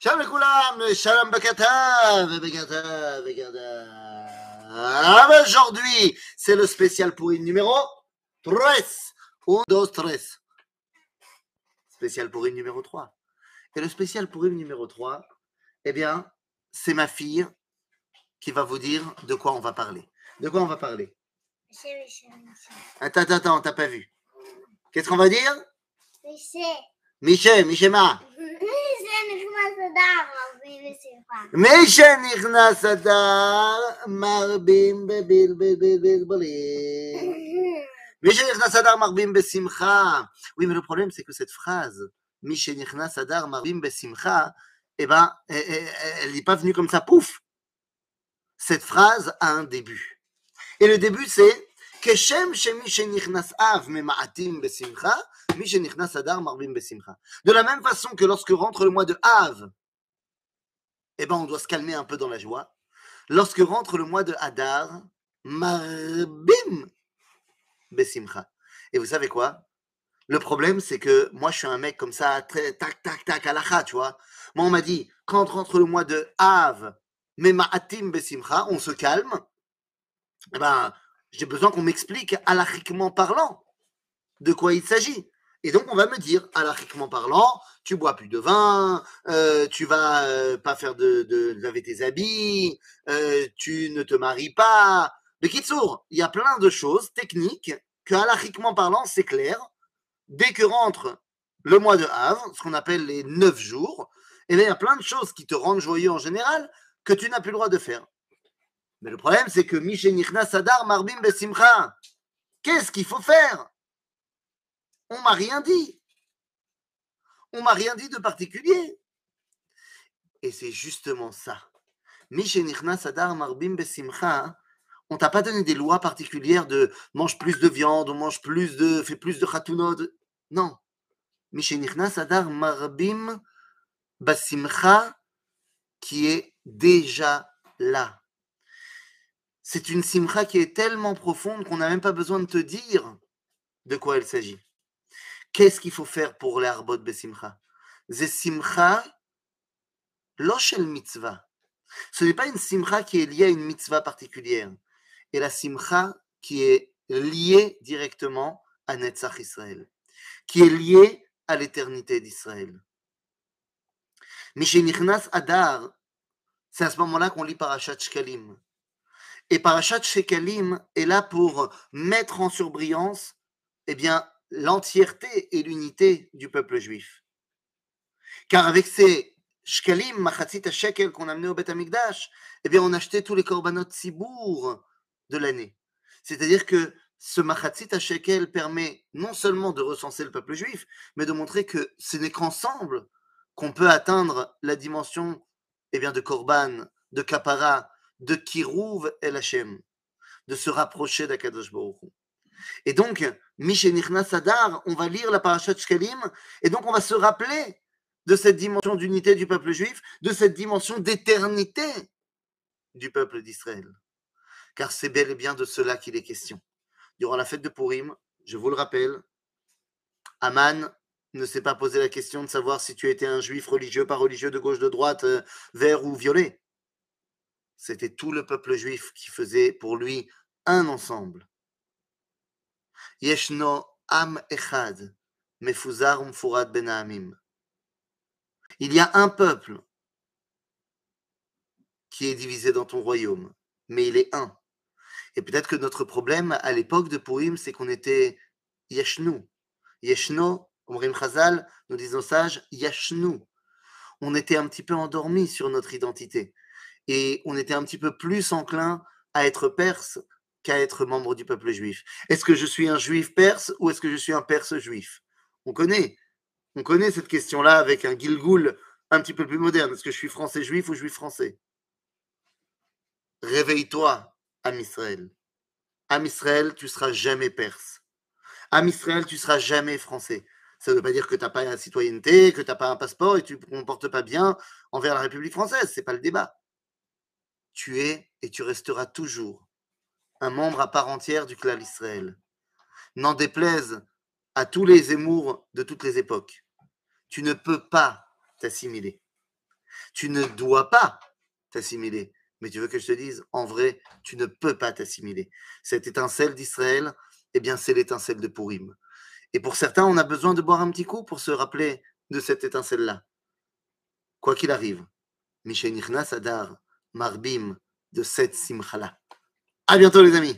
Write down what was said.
Shalom לכולם, shalom bekata, bekata, bekata. Ah, ben, Aujourd'hui, c'est le spécial pour une numéro 13. 1, 2, 13. Spécial pour une numéro 3. Et le spécial pour une numéro 3, eh bien, c'est ma fille qui va vous dire de quoi on va parler. De quoi on va parler Michel, Michel, Michel. Attends, attends, attends, t'as pas vu. Qu'est-ce qu'on va dire Michel. Michel, Michema. Michel, נכנס אדר, רבי בשמחה. משנכנס אדר, מרבים בבלבלבלבלים. משנכנס אדר, מרבים בשמחה. Oui, mais le problème, c'est que cette phrase, משנכנס אדר, מרבים בשמחה, eh ben, eh, eh, elle n'est pas venue comme ça, pouf. Cette phrase a un début. Et le début, c'est כשם שמי שנכנס אב ממעטים בשמחה, de la même façon que lorsque rentre le mois de Av, eh ben on doit se calmer un peu dans la joie. Lorsque rentre le mois de Hadar, Marbim Besimcha. Et vous savez quoi? Le problème, c'est que moi, je suis un mec comme ça, très, tac, tac, tac, à tu vois. Moi, on m'a dit, quand rentre le mois de Av, Memaatim Besimcha, on se calme. Eh ben, j'ai besoin qu'on m'explique, halachiquement parlant, de quoi il s'agit. Et donc, on va me dire, alachiquement parlant, tu bois plus de vin, euh, tu vas euh, pas faire de, laver tes habits, euh, tu ne te maries pas. Mais Kitsour, il y a plein de choses techniques que, alachiquement parlant, c'est clair. Dès que rentre le mois de Havre, ce qu'on appelle les neuf jours, bien, il y a plein de choses qui te rendent joyeux en général que tu n'as plus le droit de faire. Mais le problème, c'est que Mishenichna Sadar Marbim Besimcha, qu'est-ce qu'il faut faire? On m'a rien dit. On m'a rien dit de particulier. Et c'est justement ça. Sadar Marbim Besimcha, on t'a pas donné des lois particulières de mange plus de viande, ou mange plus de, fais plus de khatunot. Non. Sadar Marbim Besimcha, qui est déjà là. C'est une simcha qui est tellement profonde qu'on n'a même pas besoin de te dire de quoi il s'agit. Qu'est-ce qu'il faut faire pour l'arbot besimcha? C'est simcha loshel mitzvah. Ce n'est pas une simcha qui est liée à une mitzvah particulière. Et la simcha qui est liée directement à Netzach Israël, qui est liée à l'éternité d'Israël. Mishenichnas Adar, c'est à ce moment-là qu'on lit Parashat Shkalim. Et Parashat Shekalim est là pour mettre en surbrillance eh bien, l'entièreté et l'unité du peuple juif. Car avec ces Shekalim, Machatzit Shekel qu'on a amené au Beth Amikdash, eh bien, on achetait tous les korbanot Sibour de l'année. C'est-à-dire que ce Machatzit Shekel permet non seulement de recenser le peuple juif, mais de montrer que ce n'est qu'ensemble qu'on peut atteindre la dimension eh bien, de Korban, de Kapara, de Kirouv El Hashem, de se rapprocher d'Akadosh Baruch. Et donc, Mishenichna Sadar, on va lire la parashat Shkalim, et donc on va se rappeler de cette dimension d'unité du peuple juif, de cette dimension d'éternité du peuple d'Israël. Car c'est bel et bien de cela qu'il est question. Durant la fête de Purim, je vous le rappelle, Aman ne s'est pas posé la question de savoir si tu étais un juif religieux, pas religieux, de gauche, de droite, euh, vert ou violet c'était tout le peuple juif qui faisait pour lui un ensemble. Il y a un peuple qui est divisé dans ton royaume, mais il est un. Et peut-être que notre problème à l'époque de Purim, c'est qu'on était Yeshnu. Yeshno, Omrim Chazal, nous disons sages, Yashnu. On était un petit peu endormi sur notre identité et on était un petit peu plus enclin à être perse qu'à être membre du peuple juif. Est-ce que je suis un juif perse ou est-ce que je suis un perse juif? On connaît. On connaît cette question-là avec un Gilgoul un petit peu plus moderne. Est-ce que je suis français juif ou juif français? Réveille-toi, Am Israël. Am Israël, tu seras jamais perse. Am Israël, tu seras jamais français. Ça ne veut pas dire que tu n'as pas la citoyenneté, que tu n'as pas un passeport et que tu ne te comportes pas bien envers la République française. Ce n'est pas le débat tu es et tu resteras toujours un membre à part entière du clan Israël. N'en déplaise à tous les émours de toutes les époques. Tu ne peux pas t'assimiler. Tu ne dois pas t'assimiler. Mais tu veux que je te dise, en vrai, tu ne peux pas t'assimiler. Cette étincelle d'Israël, eh bien, c'est l'étincelle de Purim. Et pour certains, on a besoin de boire un petit coup pour se rappeler de cette étincelle-là. Quoi qu'il arrive, Mishenichnas Adar, Marbim, de cette simchala. À bientôt, les amis!